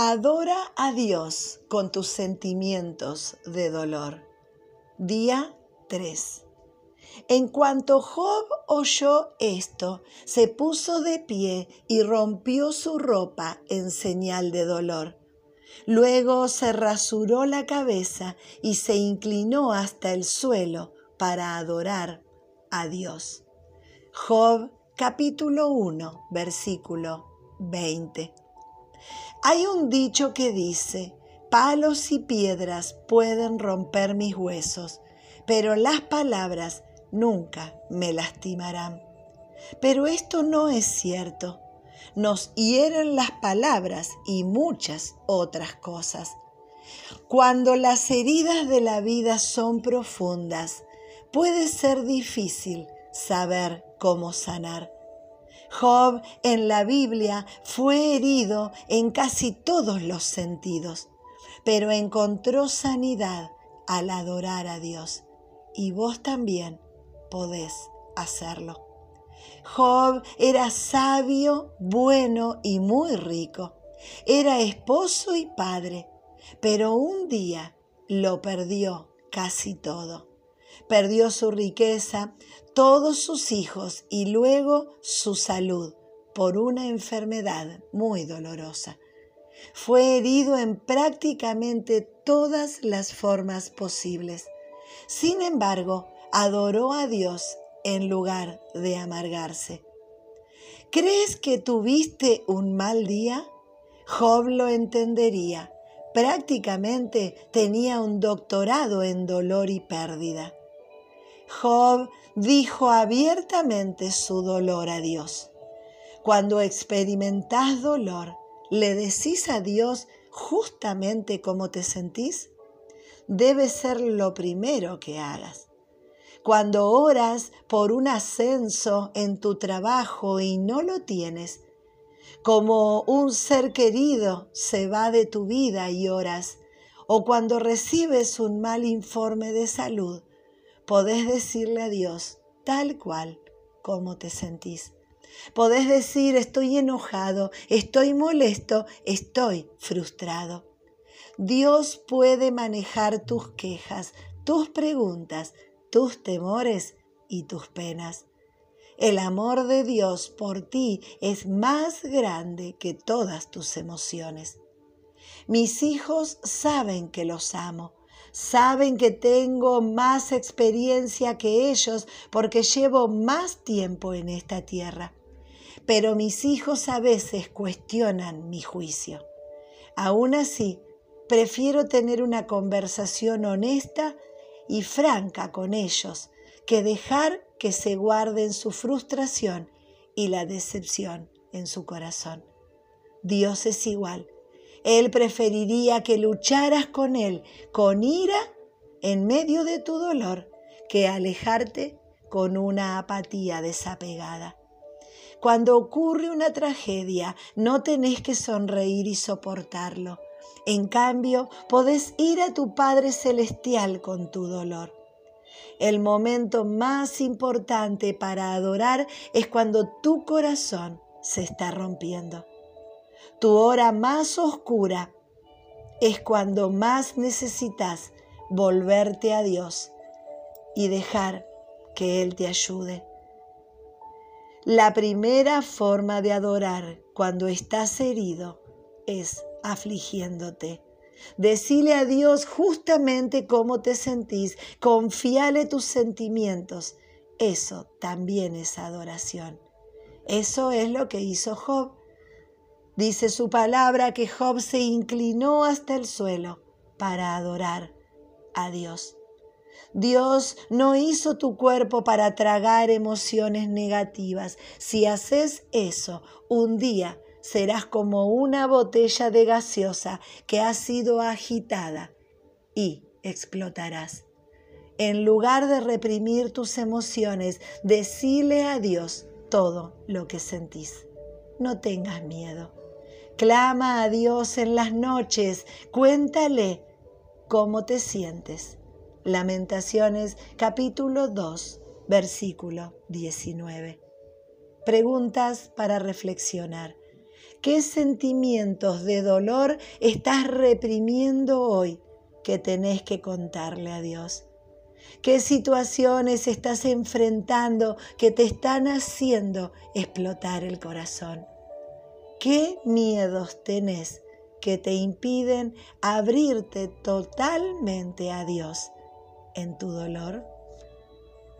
Adora a Dios con tus sentimientos de dolor. Día 3. En cuanto Job oyó esto, se puso de pie y rompió su ropa en señal de dolor. Luego se rasuró la cabeza y se inclinó hasta el suelo para adorar a Dios. Job capítulo 1, versículo 20. Hay un dicho que dice, palos y piedras pueden romper mis huesos, pero las palabras nunca me lastimarán. Pero esto no es cierto. Nos hieren las palabras y muchas otras cosas. Cuando las heridas de la vida son profundas, puede ser difícil saber cómo sanar. Job en la Biblia fue herido en casi todos los sentidos, pero encontró sanidad al adorar a Dios. Y vos también podés hacerlo. Job era sabio, bueno y muy rico. Era esposo y padre, pero un día lo perdió casi todo. Perdió su riqueza, todos sus hijos y luego su salud por una enfermedad muy dolorosa. Fue herido en prácticamente todas las formas posibles. Sin embargo, adoró a Dios en lugar de amargarse. ¿Crees que tuviste un mal día? Job lo entendería. Prácticamente tenía un doctorado en dolor y pérdida. Job dijo abiertamente su dolor a Dios. Cuando experimentás dolor, ¿le decís a Dios justamente cómo te sentís? Debe ser lo primero que hagas. Cuando oras por un ascenso en tu trabajo y no lo tienes, como un ser querido se va de tu vida y oras, o cuando recibes un mal informe de salud, podés decirle a Dios tal cual como te sentís. Podés decir, estoy enojado, estoy molesto, estoy frustrado. Dios puede manejar tus quejas, tus preguntas, tus temores y tus penas. El amor de Dios por ti es más grande que todas tus emociones. Mis hijos saben que los amo saben que tengo más experiencia que ellos porque llevo más tiempo en esta tierra. Pero mis hijos a veces cuestionan mi juicio. Aún así, prefiero tener una conversación honesta y franca con ellos que dejar que se guarden su frustración y la decepción en su corazón. Dios es igual él preferiría que lucharas con Él con ira en medio de tu dolor que alejarte con una apatía desapegada. Cuando ocurre una tragedia, no tenés que sonreír y soportarlo. En cambio, podés ir a tu Padre Celestial con tu dolor. El momento más importante para adorar es cuando tu corazón se está rompiendo. Tu hora más oscura es cuando más necesitas volverte a Dios y dejar que Él te ayude. La primera forma de adorar cuando estás herido es afligiéndote. Decile a Dios justamente cómo te sentís, confiale tus sentimientos. Eso también es adoración. Eso es lo que hizo Job. Dice su palabra que Job se inclinó hasta el suelo para adorar a Dios. Dios no hizo tu cuerpo para tragar emociones negativas. Si haces eso, un día serás como una botella de gaseosa que ha sido agitada y explotarás. En lugar de reprimir tus emociones, decile a Dios todo lo que sentís. No tengas miedo. Clama a Dios en las noches, cuéntale cómo te sientes. Lamentaciones capítulo 2, versículo 19. Preguntas para reflexionar. ¿Qué sentimientos de dolor estás reprimiendo hoy que tenés que contarle a Dios? ¿Qué situaciones estás enfrentando que te están haciendo explotar el corazón? ¿Qué miedos tenés que te impiden abrirte totalmente a Dios en tu dolor?